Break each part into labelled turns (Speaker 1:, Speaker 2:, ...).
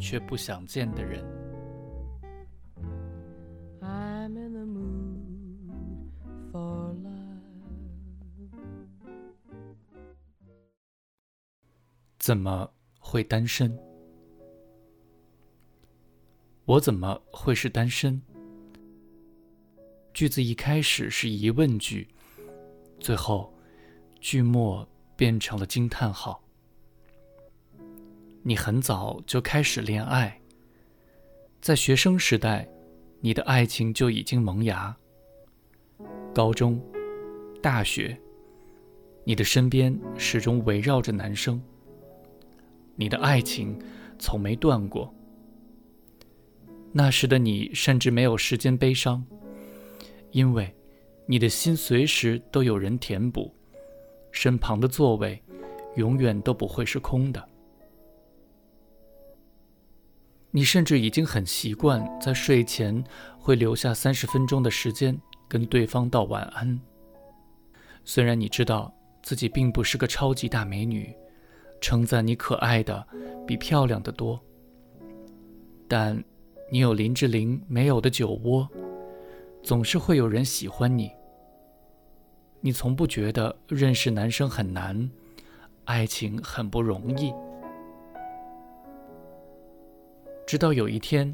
Speaker 1: 却不想见的人，怎么会单身？我怎么会是单身？句子一开始是疑问句，最后句末变成了惊叹号。你很早就开始恋爱，在学生时代，你的爱情就已经萌芽。高中、大学，你的身边始终围绕着男生，你的爱情从没断过。那时的你甚至没有时间悲伤，因为你的心随时都有人填补，身旁的座位永远都不会是空的。你甚至已经很习惯在睡前会留下三十分钟的时间跟对方道晚安。虽然你知道自己并不是个超级大美女，称赞你可爱的比漂亮的多，但你有林志玲没有的酒窝，总是会有人喜欢你。你从不觉得认识男生很难，爱情很不容易。直到有一天，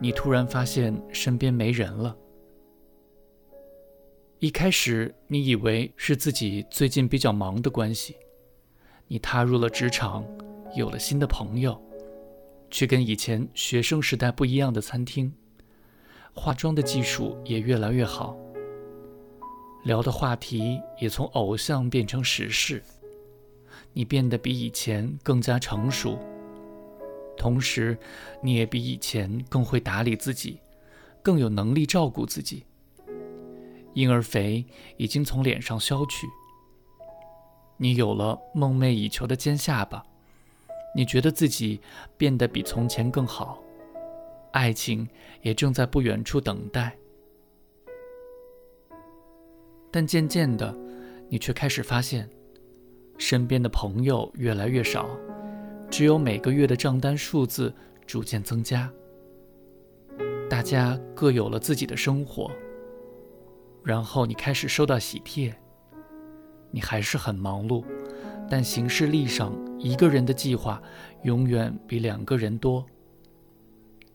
Speaker 1: 你突然发现身边没人了。一开始，你以为是自己最近比较忙的关系。你踏入了职场，有了新的朋友，去跟以前学生时代不一样的餐厅，化妆的技术也越来越好，聊的话题也从偶像变成时事。你变得比以前更加成熟。同时，你也比以前更会打理自己，更有能力照顾自己。婴儿肥已经从脸上消去，你有了梦寐以求的尖下巴，你觉得自己变得比从前更好，爱情也正在不远处等待。但渐渐的，你却开始发现，身边的朋友越来越少。只有每个月的账单数字逐渐增加，大家各有了自己的生活。然后你开始收到喜帖，你还是很忙碌，但行事历上一个人的计划永远比两个人多。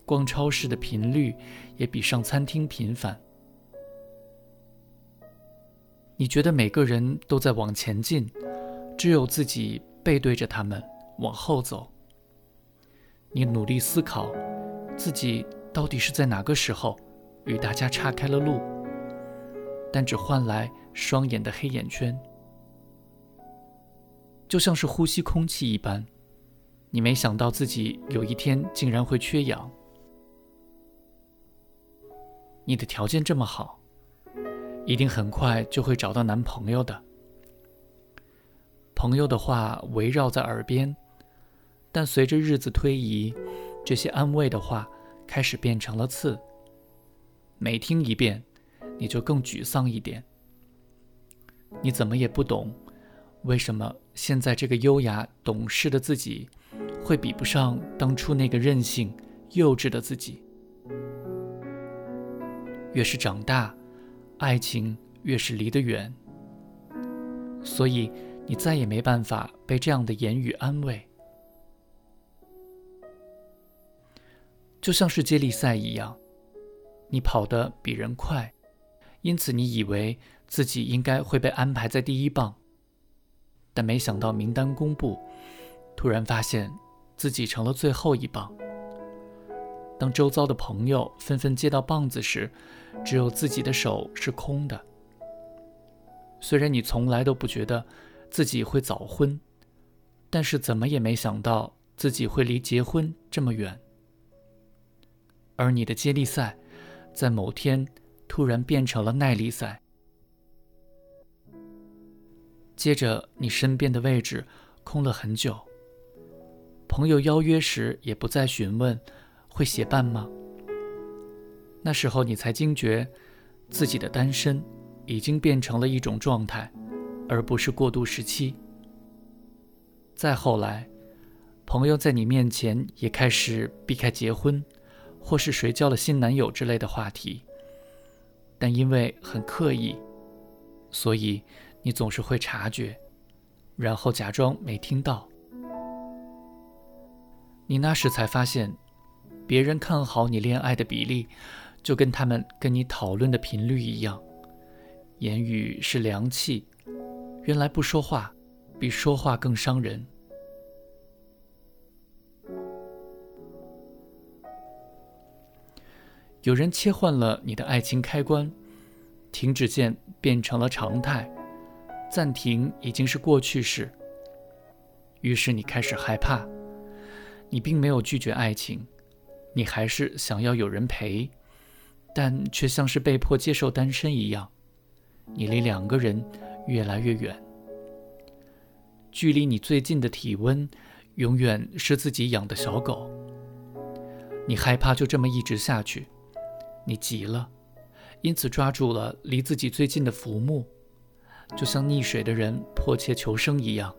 Speaker 1: 逛超市的频率也比上餐厅频繁。你觉得每个人都在往前进，只有自己背对着他们。往后走，你努力思考，自己到底是在哪个时候与大家岔开了路，但只换来双眼的黑眼圈，就像是呼吸空气一般。你没想到自己有一天竟然会缺氧。你的条件这么好，一定很快就会找到男朋友的。朋友的话围绕在耳边。但随着日子推移，这些安慰的话开始变成了刺。每听一遍，你就更沮丧一点。你怎么也不懂，为什么现在这个优雅懂事的自己，会比不上当初那个任性幼稚的自己。越是长大，爱情越是离得远。所以你再也没办法被这样的言语安慰。就像是接力赛一样，你跑得比人快，因此你以为自己应该会被安排在第一棒，但没想到名单公布，突然发现自己成了最后一棒。当周遭的朋友纷纷接到棒子时，只有自己的手是空的。虽然你从来都不觉得自己会早婚，但是怎么也没想到自己会离结婚这么远。而你的接力赛，在某天突然变成了耐力赛。接着，你身边的位置空了很久。朋友邀约时也不再询问，会协办吗？那时候你才惊觉，自己的单身已经变成了一种状态，而不是过渡时期。再后来，朋友在你面前也开始避开结婚，或是谁交了新男友之类的话题，但因为很刻意，所以。你总是会察觉，然后假装没听到。你那时才发现，别人看好你恋爱的比例，就跟他们跟你讨论的频率一样。言语是凉气，原来不说话比说话更伤人。有人切换了你的爱情开关，停止键变成了常态。暂停已经是过去式。于是你开始害怕，你并没有拒绝爱情，你还是想要有人陪，但却像是被迫接受单身一样，你离两个人越来越远。距离你最近的体温，永远是自己养的小狗。你害怕就这么一直下去，你急了，因此抓住了离自己最近的浮木。就像溺水的人迫切求生一样，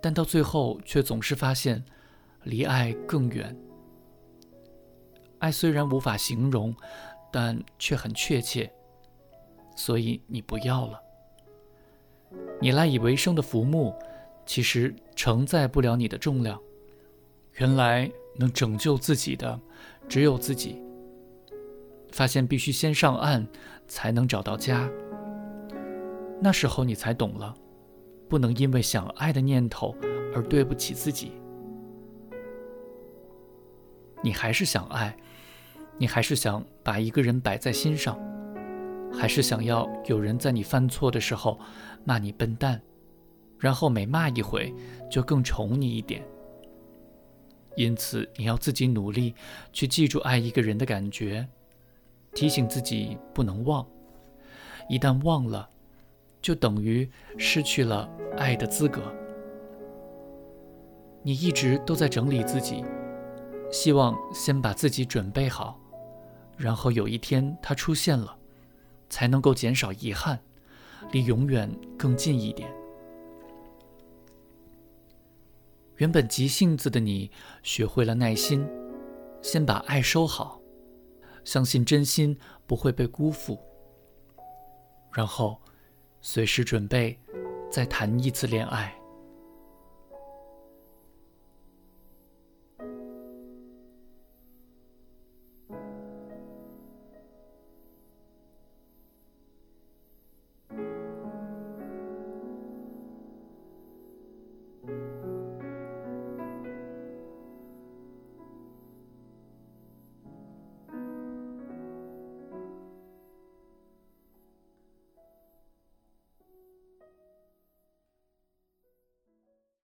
Speaker 1: 但到最后却总是发现，离爱更远。爱虽然无法形容，但却很确切，所以你不要了。你赖以为生的浮木，其实承载不了你的重量。原来能拯救自己的，只有自己。发现必须先上岸，才能找到家。那时候你才懂了，不能因为想爱的念头而对不起自己。你还是想爱，你还是想把一个人摆在心上，还是想要有人在你犯错的时候骂你笨蛋，然后每骂一回就更宠你一点。因此，你要自己努力去记住爱一个人的感觉，提醒自己不能忘，一旦忘了。就等于失去了爱的资格。你一直都在整理自己，希望先把自己准备好，然后有一天他出现了，才能够减少遗憾，离永远更近一点。原本急性子的你，学会了耐心，先把爱收好，相信真心不会被辜负，然后。随时准备再谈一次恋爱。